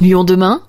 Lyon demain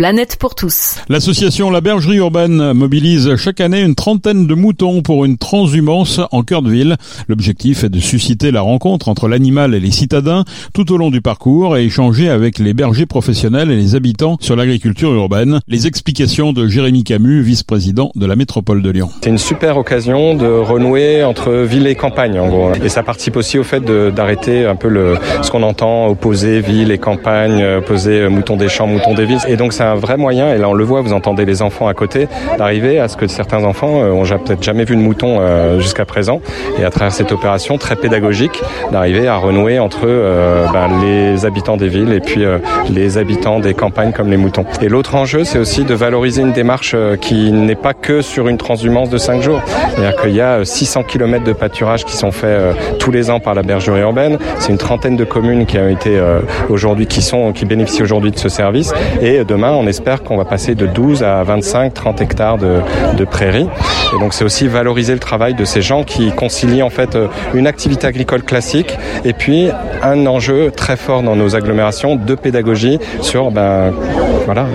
Planète pour tous. L'association La Bergerie Urbaine mobilise chaque année une trentaine de moutons pour une transhumance en cœur de ville. L'objectif est de susciter la rencontre entre l'animal et les citadins tout au long du parcours et échanger avec les bergers professionnels et les habitants sur l'agriculture urbaine. Les explications de Jérémy Camus, vice-président de la métropole de Lyon. C'est une super occasion de renouer entre ville et campagne en gros. Et ça participe aussi au fait d'arrêter un peu le, ce qu'on entend opposer ville et campagne, opposer moutons des champs, moutons des villes. Et donc c'est un vrai moyen, et là on le voit, vous entendez les enfants à côté, d'arriver à ce que certains enfants euh, ont peut-être jamais vu de mouton euh, jusqu'à présent, et à travers cette opération très pédagogique, d'arriver à renouer entre euh, ben, les habitants des villes et puis les habitants des campagnes comme les moutons. Et l'autre enjeu, c'est aussi de valoriser une démarche qui n'est pas que sur une transhumance de 5 jours. C'est-à-dire qu'il y a 600 km de pâturage qui sont faits tous les ans par la bergerie urbaine. C'est une trentaine de communes qui ont été aujourd'hui, qui sont, qui bénéficient aujourd'hui de ce service. Et demain, on espère qu'on va passer de 12 à 25, 30 hectares de, prairies. Et donc c'est aussi valoriser le travail de ces gens qui concilient en fait euh, une activité agricole classique et puis un enjeu très fort dans nos agglomérations de pédagogie sur ben,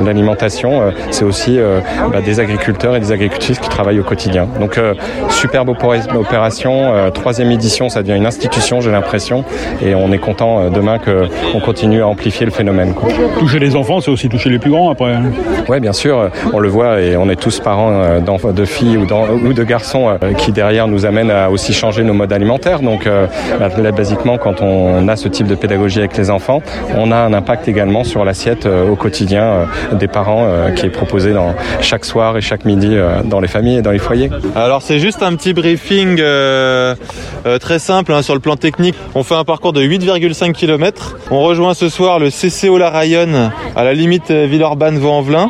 l'alimentation. Euh, c'est aussi euh, ben, des agriculteurs et des agricultrices qui travaillent au quotidien. Donc superbe opération, troisième édition, ça devient une institution, j'ai l'impression, et on est content demain qu'on continue à amplifier le phénomène. Toucher les enfants, c'est aussi toucher les plus grands après. Hein. Oui, bien sûr, on le voit et on est tous parents euh, de filles ou, ou de garçons euh, qui derrière nous amènent à aussi changer nos modes alimentaires. Donc euh, là, basiquement, quand on a ce type de pédagogie avec les enfants, on a un impact également sur l'assiette au quotidien des parents qui est proposé dans chaque soir et chaque midi dans les familles et dans les foyers. Alors c'est juste un petit briefing très simple hein, sur le plan technique. On fait un parcours de 8,5 km. On rejoint ce soir le CCO La Rayonne à la limite Villeurbanne Vaux-en-Velin.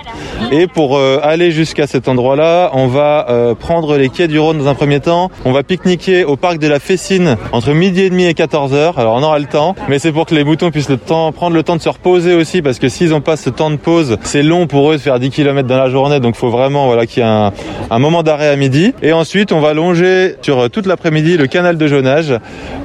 Et pour euh, aller jusqu'à cet endroit-là, on va euh, prendre les quais du Rhône dans un premier temps. On va pique-niquer au parc de la Fessine entre midi et demi et 14h. Alors on aura le temps, mais c'est pour que les moutons puissent le temps, prendre le temps de se reposer aussi, parce que s'ils n'ont pas ce temps de pause, c'est long pour eux de faire 10 km dans la journée. Donc il faut vraiment voilà, qu'il y ait un, un, moment d'arrêt à midi. Et ensuite, on va longer sur euh, toute l'après-midi le canal de Jonage,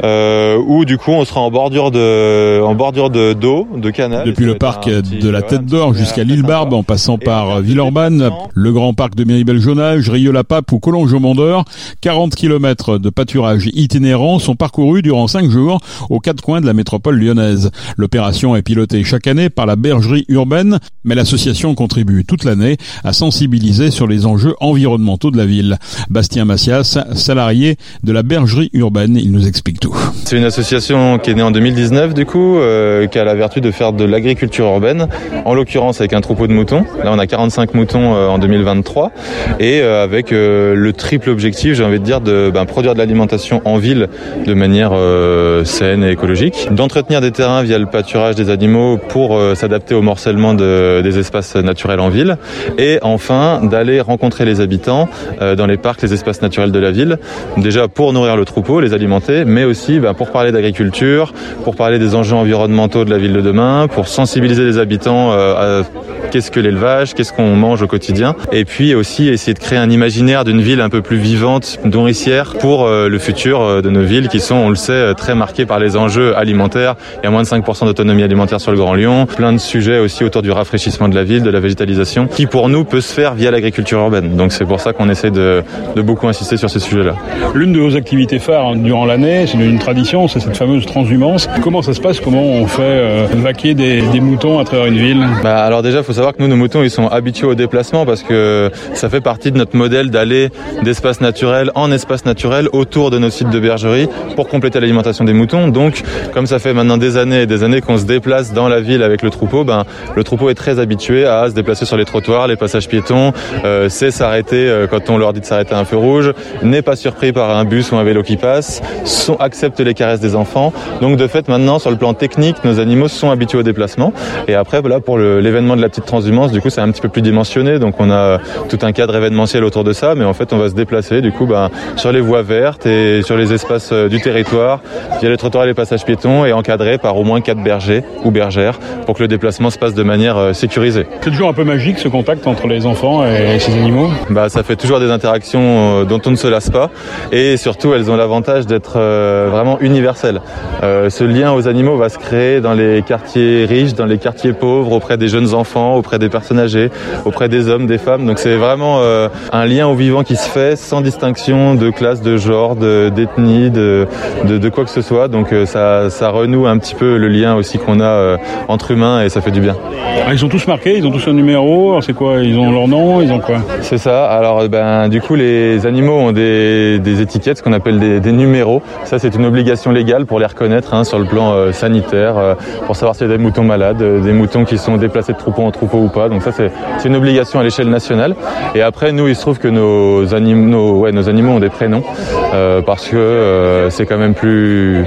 euh, où du coup on sera en bordure de, en bordure de d'eau, de canal. Depuis le parc de la Tête d'Or jusqu'à l'île Barbe, en passant par Villeurbanne, le grand parc de Miribel-Jonage, Rieux-la-Pape ou Collonges-au-Mondeur. 40 km de pâturage itinérant sont parcourus durant 5 jours aux quatre coins de la métropole lyonnaise. L'opération est pilotée chaque année par la bergerie urbaine, mais l'association contribue toute l'année à sensibiliser sur les enjeux environnementaux de la ville. Bastien Massias, salarié de la bergerie urbaine, il nous explique tout. C'est une association qui est née en 2019 du coup, euh, qui a la vertu de faire de l'agriculture urbaine, en l'occurrence avec un troupeau de moutons. Là on a 45 moutons euh, en 2023 et euh, avec euh, le triple objectif, j'ai envie de dire, de ben, produire de l'alimentation en ville de manière saine et écologique, d'entretenir des terrains via le pâturage des animaux pour s'adapter au morcellement de, des espaces naturels en ville. Et enfin d'aller rencontrer les habitants dans les parcs, les espaces naturels de la ville, déjà pour nourrir le troupeau, les alimenter, mais aussi ben, pour parler d'agriculture, pour parler des enjeux environnementaux de la ville de demain, pour sensibiliser les habitants à qu'est-ce que l'élevage, qu'est-ce qu'on mange au quotidien, et puis aussi essayer de créer un imaginaire d'une ville un peu plus vivante, nourricière, pour euh, le futur euh, de nos villes qui sont, on le sait, euh, très marquées par les enjeux alimentaires. Il y a moins de 5% d'autonomie alimentaire sur le Grand Lyon, plein de sujets aussi autour du rafraîchissement de la ville, de la végétalisation, qui pour nous peut se faire via l'agriculture urbaine. Donc c'est pour ça qu'on essaie de, de, beaucoup insister sur ce sujet-là. L'une de vos activités phares hein, durant l'année, c'est une tradition, c'est cette fameuse transhumance. Comment ça se passe? Comment on fait vaquer des, des, moutons à travers une ville? Bah, Alors déjà, il faut savoir que nous, nos moutons, ils sont habitués au déplacement parce que ça fait partie de notre modèle d'aller d'espace naturel en espace naturel autour de nos sites de bergerie pour compléter l'alimentation des moutons. Donc, comme ça fait maintenant des années et des années qu'on se déplace dans la ville avec le troupeau, ben, le troupeau est très habitué à se déplacer sur les trottoirs, les passages piétons, euh, sait s'arrêter euh, quand on leur dit de s'arrêter à un feu rouge, n'est pas surpris par un bus ou un vélo qui passe, accepte les caresses des enfants. Donc, de fait, maintenant, sur le plan technique, nos animaux sont habitués au déplacement. Et après, voilà, pour l'événement de la petite transhumance, du coup, c'est un petit peu plus dimensionné. Donc, on a tout un cadre événementiel autour de ça, mais en fait, on va se déplacer, du coup, ben, sur les voies vertes et sur les espaces euh, du territoire, via les trottoirs et les passages piétons, et encadré par au moins quatre bergers ou bergères pour que le déplacement se passe de manière euh, sécurisée. C'est toujours un peu magique ce contact entre les enfants et ces animaux? Bah, ça fait toujours des interactions euh, dont on ne se lasse pas, et surtout, elles ont l'avantage d'être vraiment universelles. ce lien aux animaux va se créer dans les quartiers riches, dans les quartiers pauvres, auprès des jeunes enfants, auprès des personnes âgées, auprès des hommes, des femmes. Donc c'est vraiment euh, un lien au vivant qui se fait sans distinction de classe, de genre, d'ethnie, de, de, de, quoi que ce soit. Donc euh, ça, ça renoue un petit peu le lien aussi qu'on a euh, entre humains et ça fait du bien. Ah, ils sont tous marqués, ils ont tous un numéro. C'est quoi? Ils ont leur nom Ils ont quoi? C'est ça. Alors ben du coup les animaux ont des, des étiquettes, ce qu'on appelle des, des, numéros. Ça c'est une obligation légale pour les reconnaître hein, sur le plan sanitaire, pour savoir s'il y a des moutons malades, des moutons qui sont déplacés de troupeau en troupeau ou pas. Donc ça c'est une obligation à l'échelle nationale. Et après, nous, il se trouve que nos animaux, ouais, nos animaux ont des prénoms euh, parce que euh, c'est quand même plus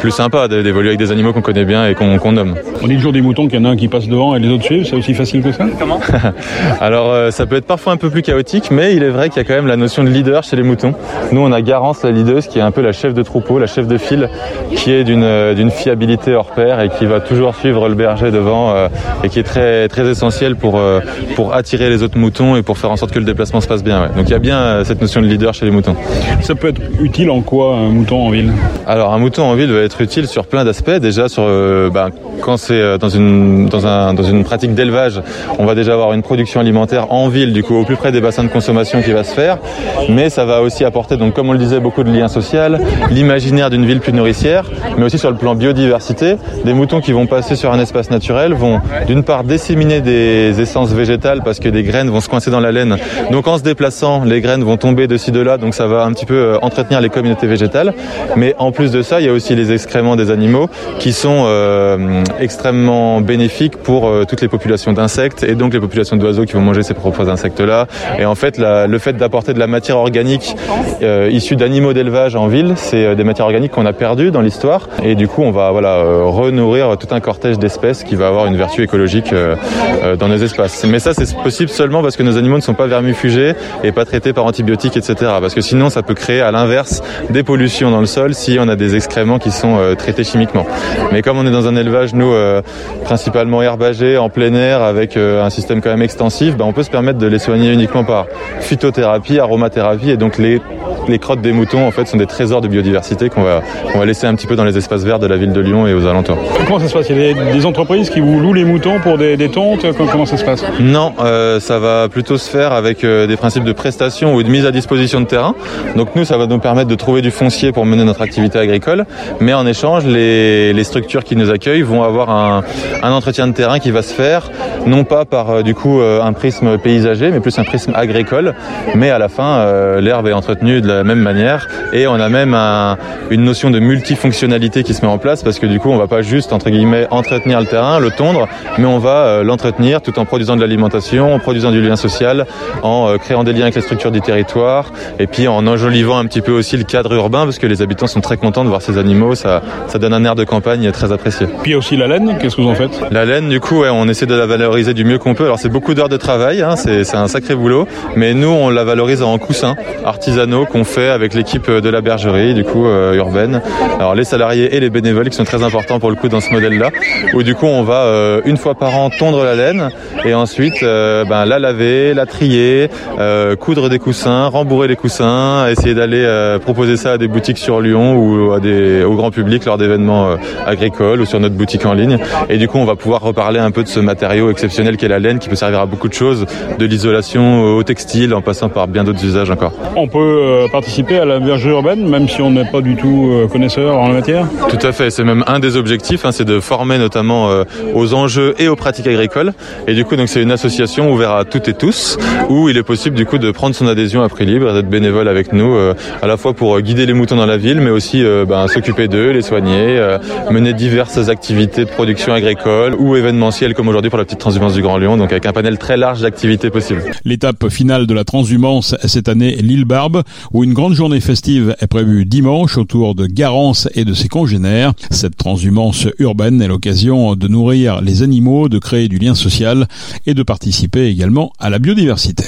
plus sympa d'évoluer avec des animaux qu'on connaît bien et qu'on nomme. On dit toujours des moutons qu'il y en a un qui passe devant et les autres suivent. C'est aussi facile que ça? Comment? Alors, euh, ça peut être parfois un peu plus chaotique, mais il est vrai qu'il y a quand même la notion de leader chez les moutons. Nous, on a Garance, la leaduse, qui est un peu la chef de troupeau, la chef de file, qui est d'une d'une fiabilité hors pair et qui va toujours suivre le berger devant et qui est très très essentiel pour pour attirer les autres moutons et pour faire en sorte que le déplacement se passe bien. Ouais. Donc il y a bien euh, cette notion de leader chez les moutons. Ça peut être utile en quoi un mouton en ville? Alors un mouton en ville va être utile sur plein d'aspects. Déjà sur euh, bah, quand c'est euh, dans une dans un dans une pratique d'élevage, on va déjà avoir une production alimentaire en ville, du coup au plus près des bassins de consommation qui va se faire. Mais ça va aussi apporter donc comme on le disait beaucoup de liens sociaux, l'imaginaire d'une ville plus nourricière, mais aussi sur le plan biodiversité, des moutons qui vont passer sur un espace naturel vont d'une part disséminer des essences végétales parce que des graines vont se coincer dans la laine. Donc en se déplaçant, les graines vont tomber de ci de là, donc ça va un petit peu euh, entretenir les communautés végétales. Mais en plus de ça, il y a aussi les excréments des animaux qui sont euh, extrêmement bénéfiques pour euh, toutes les populations d'insectes et donc les populations d'oiseaux qui vont manger ces propres insectes-là. Et en fait, le fait d'apporter de la matière organique issue d'animaux d'élevage en ville, c'est des matières organiques qu'on a perdues dans l'histoire. Et du coup, on va voilà renourrir tout un cortège d'espèces qui va avoir une vertu écologique dans nos espaces. Mais ça, c'est possible seulement parce que nos animaux ne sont pas vermifugés et pas traités par antibiotiques, etc. Parce que sinon, ça peut créer à l'inverse des pollutions dans le sol si on a des excréments qui sont euh, traités chimiquement. Mais comme on est dans un élevage, nous, euh, principalement herbagé, en plein air, avec euh, un système quand même extensif, bah, on peut se permettre de les soigner uniquement par phytothérapie, aromathérapie, et donc les les crottes des moutons en fait sont des trésors de biodiversité qu'on va, on va laisser un petit peu dans les espaces verts de la ville de Lyon et aux alentours. Comment ça se passe? Il y a des, entreprises qui vous louent les moutons pour des, des tontes Comment ça se passe? Non, euh, ça va plutôt se faire avec euh, des principes de prestation ou de mise à disposition de terrain. Donc nous, ça va nous permettre de trouver du foncier pour mener notre activité agricole, mais en échange, les, les structures qui nous accueillent vont avoir un, un, entretien de terrain qui va se faire, non pas par euh, du coup un prisme paysager, mais plus un prisme agricole. Mais à la fin, l'herbe est entretenue de la même manière et on a même une notion de multifonctionnalité qui se met en place parce que du coup on va pas juste entre guillemets entretenir le terrain, le tondre, mais on va euh, l'entretenir tout en produisant de l'alimentation, en produisant du lien social, en euh, créant des liens avec les structures du territoire et puis en enjolivant un petit peu aussi le cadre urbain parce que les habitants sont très contents de voir ces animaux, ça, ça donne un air de campagne très apprécié. Puis il y a aussi la laine, qu'est-ce que vous en faites? La laine du coup on essaie de la valoriser du mieux qu'on peut. Alors c'est beaucoup d'heures de travail, hein, c'est un sacré boulot, mais nous on la valorise en coussins artisanaux qu'on fait avec l'équipe de la bergerie, du coup euh, urbaine. Alors les salariés et les bénévoles qui sont très importants pour le coup dans ce modèle-là, où du coup on va euh, une fois par an tondre la laine et ensuite euh, ben, la laver, la trier, coudre des coussins, rembourrer les coussins, essayer d'aller proposer ça à des boutiques sur Lyon ou au grand public lors d'événements agricoles ou sur notre boutique en ligne. Et du coup on va pouvoir reparler un peu de ce matériau exceptionnel qu'est la laine qui peut servir à beaucoup de choses, de l'isolation au textile en passant par bien d'autres usages encore. On peut participer à la bergerie urbaine, même si on n'est pas du tout euh, connaisseur en la matière Tout à fait, c'est même un des objectifs, hein, c'est de former notamment euh, aux enjeux et aux pratiques agricoles. Et du coup, donc c'est une association ouverte à toutes et tous, où il est possible du coup de prendre son adhésion à prix libre, d'être bénévole avec nous, euh, à la fois pour guider les moutons dans la ville, mais aussi ben, s'occuper d'eux, les soigner, mener diverses activités de production agricole ou événementielles, comme aujourd'hui pour la petite transhumance du Grand Lyon, donc avec un panel très large d'activités possibles. L'étape finale de la transhumance cette année, l'île Barbe, où une grande journée festive est prévue dimanche autour de Garance et de ses congénères. Cette transhumance urbaine est l'occasion de nourrir les animaux, de créer du lien social et de participer également à la biodiversité.